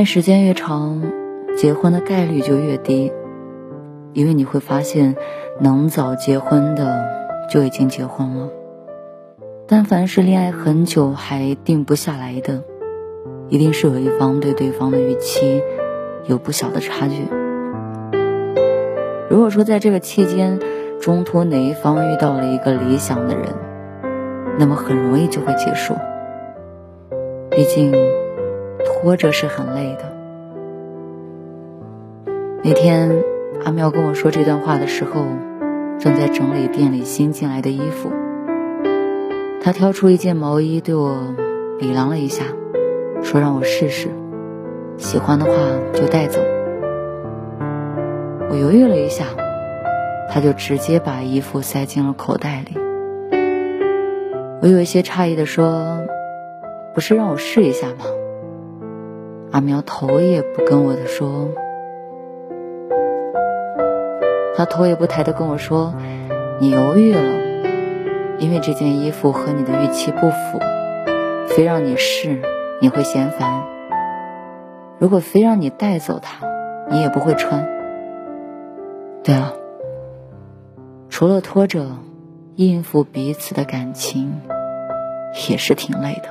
爱时间越长，结婚的概率就越低，因为你会发现，能早结婚的就已经结婚了。但凡是恋爱很久还定不下来的，一定是有一方对对方的预期有不小的差距。如果说在这个期间，中途哪一方遇到了一个理想的人，那么很容易就会结束。毕竟。拖着是很累的。那天阿喵跟我说这段话的时候，正在整理店里新进来的衣服。他挑出一件毛衣对我比量了一下，说让我试试，喜欢的话就带走。我犹豫了一下，他就直接把衣服塞进了口袋里。我有一些诧异的说：“不是让我试一下吗？”阿苗头也不跟我的说，他头也不抬的跟我说：“你犹豫了，因为这件衣服和你的预期不符，非让你试，你会嫌烦；如果非让你带走它，你也不会穿。对了，除了拖着，应付彼此的感情，也是挺累的。”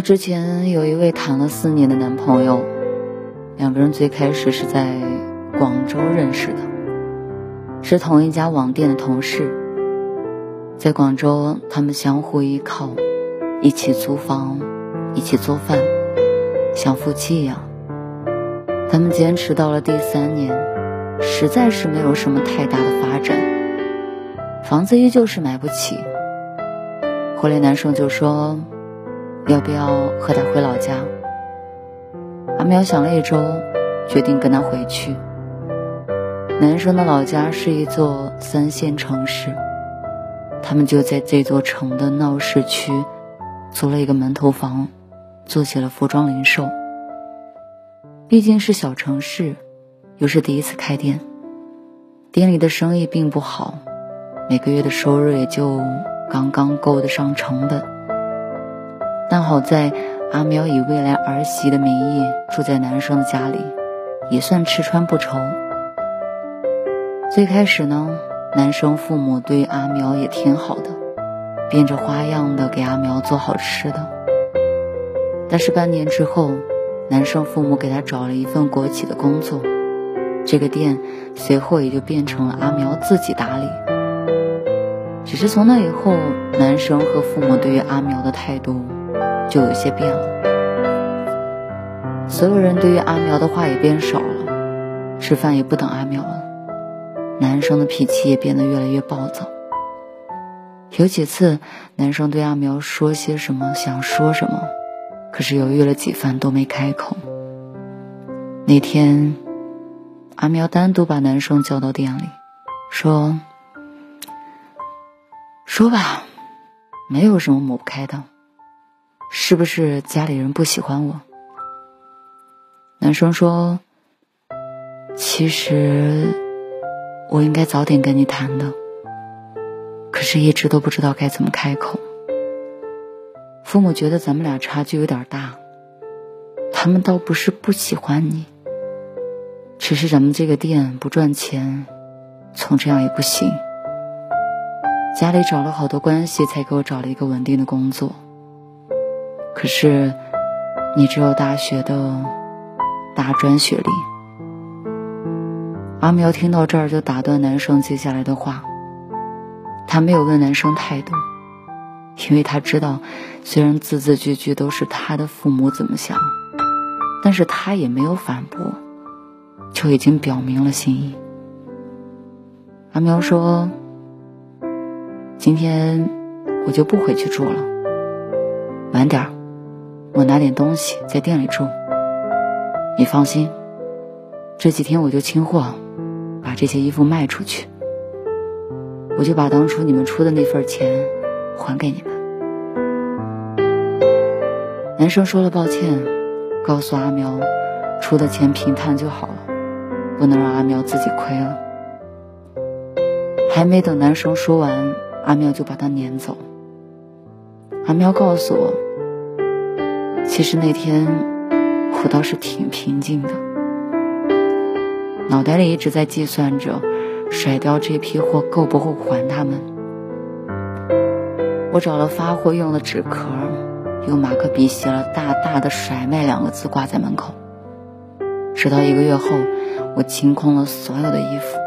之前有一位谈了四年的男朋友，两个人最开始是在广州认识的，是同一家网店的同事。在广州，他们相互依靠，一起租房，一起做饭，像夫妻一样。他们坚持到了第三年，实在是没有什么太大的发展，房子依旧是买不起。后来男生就说。要不要和他回老家？阿苗想了一周，决定跟他回去。男生的老家是一座三线城市，他们就在这座城的闹市区租了一个门头房，做起了服装零售。毕竟是小城市，又是第一次开店，店里的生意并不好，每个月的收入也就刚刚够得上成本。但好在阿苗以未来儿媳的名义住在男生的家里，也算吃穿不愁。最开始呢，男生父母对阿苗也挺好的，变着花样的给阿苗做好吃的。但是半年之后，男生父母给他找了一份国企的工作，这个店随后也就变成了阿苗自己打理。只是从那以后，男生和父母对于阿苗的态度。就有些变了，所有人对于阿苗的话也变少了，吃饭也不等阿苗了。男生的脾气也变得越来越暴躁。有几次，男生对阿苗说些什么，想说什么，可是犹豫了几番都没开口。那天，阿苗单独把男生叫到店里，说：“说吧，没有什么抹不开的。”是不是家里人不喜欢我？男生说：“其实我应该早点跟你谈的，可是一直都不知道该怎么开口。父母觉得咱们俩差距有点大，他们倒不是不喜欢你，只是咱们这个店不赚钱，从这样也不行。家里找了好多关系，才给我找了一个稳定的工作。可是，你只有大学的大专学历。阿苗听到这儿就打断男生接下来的话。他没有问男生太多，因为他知道，虽然字字句句都是他的父母怎么想，但是他也没有反驳，就已经表明了心意。阿苗说：“今天我就不回去住了，晚点儿，我拿点东西在店里住。你放心，这几天我就清货，把这些衣服卖出去。”我就把当初你们出的那份钱还给你们。男生说了抱歉，告诉阿苗，出的钱平摊就好了，不能让阿苗自己亏了。还没等男生说完，阿苗就把他撵走。阿苗告诉我，其实那天我倒是挺平静的，脑袋里一直在计算着。甩掉这批货够不够还他们？我找了发货用的纸壳，用马克笔写了大大的“甩卖”两个字挂在门口。直到一个月后，我清空了所有的衣服，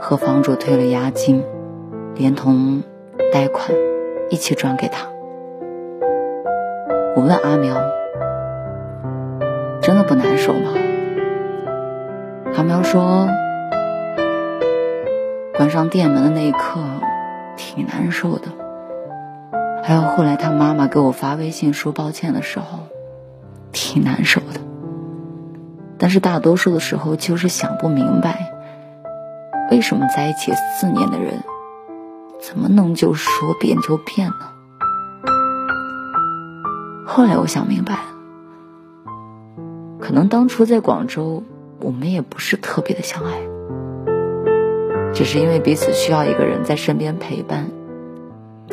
和房主退了押金，连同贷款一起转给他。我问阿苗：“真的不难受吗？”阿苗说。关上店门的那一刻，挺难受的。还有后来他妈妈给我发微信说抱歉的时候，挺难受的。但是大多数的时候就是想不明白，为什么在一起四年的人，怎么能就说变就变呢？后来我想明白了，可能当初在广州，我们也不是特别的相爱。只是因为彼此需要一个人在身边陪伴，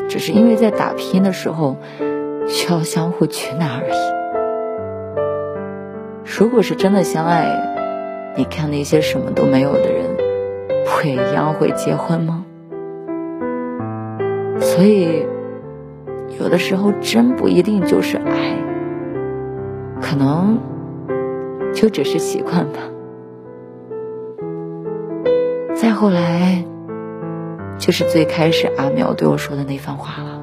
只是因为在打拼的时候需要相互取暖而已。如果是真的相爱，你看那些什么都没有的人，不也一样会结婚吗？所以，有的时候真不一定就是爱，可能就只是习惯吧。再后来，就是最开始阿苗对我说的那番话了。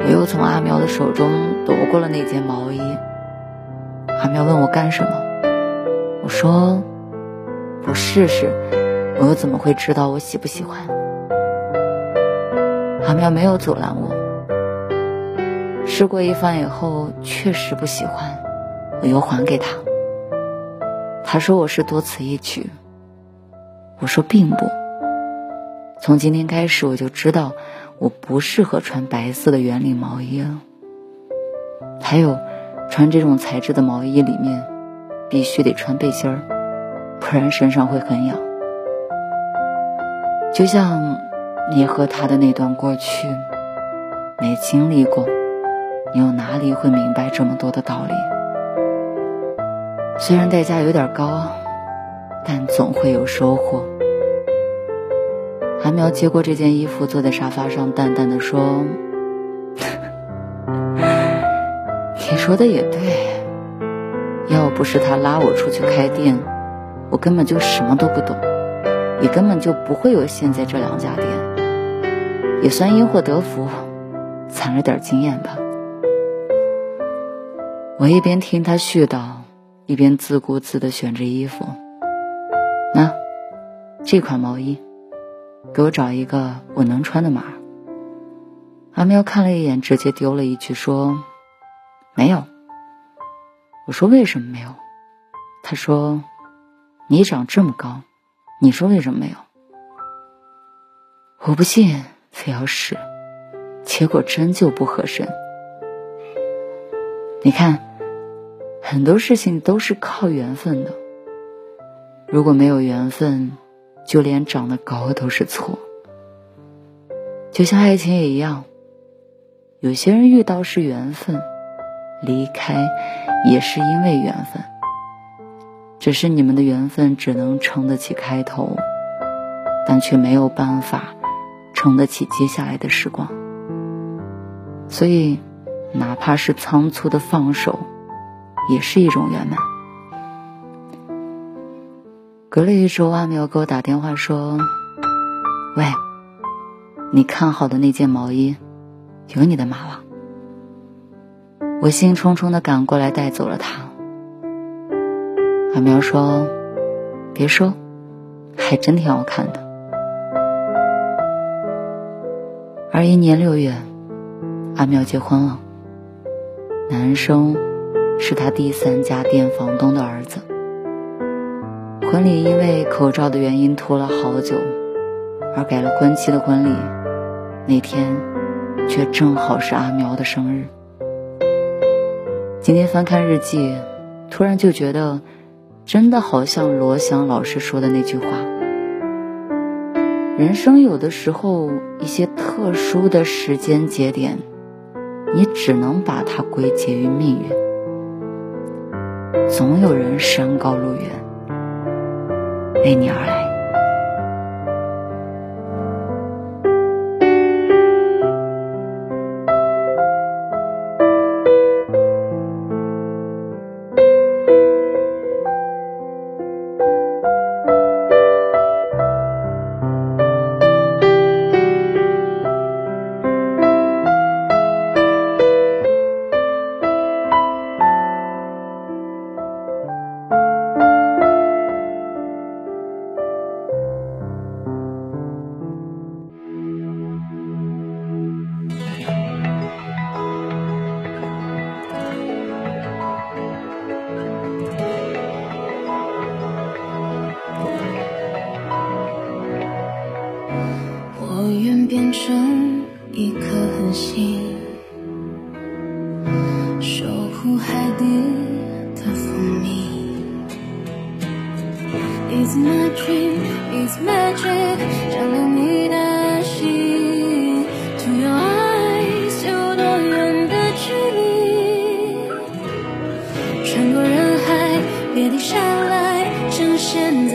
我又从阿苗的手中夺过了那件毛衣。阿苗问我干什么，我说：“不试试。”我又怎么会知道我喜不喜欢？阿苗没有阻拦我。试过一番以后，确实不喜欢，我又还给他。他说我是多此一举，我说并不。从今天开始，我就知道我不适合穿白色的圆领毛衣了。还有，穿这种材质的毛衣里面必须得穿背心儿，不然身上会很痒。就像你和他的那段过去，没经历过，你又哪里会明白这么多的道理？虽然代价有点高，但总会有收获。韩苗接过这件衣服，坐在沙发上，淡淡的说：“ 你说的也对，要不是他拉我出去开店，我根本就什么都不懂，也根本就不会有现在这两家店。也算因祸得福，攒了点经验吧。”我一边听他絮叨。一边自顾自地选着衣服，那这款毛衣，给我找一个我能穿的码。阿喵看了一眼，直接丢了一句说：“没有。”我说：“为什么没有？”他说：“你长这么高，你说为什么没有？”我不信，非要试，结果真就不合身。你看。很多事情都是靠缘分的，如果没有缘分，就连长得高都是错。就像爱情也一样，有些人遇到是缘分，离开也是因为缘分。只是你们的缘分只能撑得起开头，但却没有办法撑得起接下来的时光。所以，哪怕是仓促的放手，也是一种圆满。隔了一周，阿苗给我打电话说：“喂，你看好的那件毛衣，有你的码了。”我兴冲冲的赶过来带走了它。阿苗说：“别说，还真挺好看的。”二一年六月，阿苗结婚了，男生是他第三家店房东的儿子。婚礼因为口罩的原因拖了好久，而改了婚期的婚礼那天，却正好是阿苗的生日。今天翻看日记，突然就觉得，真的好像罗翔老师说的那句话：人生有的时候，一些特殊的时间节点，你只能把它归结于命运。总有人山高路远。为你而来。滴，下来，呈现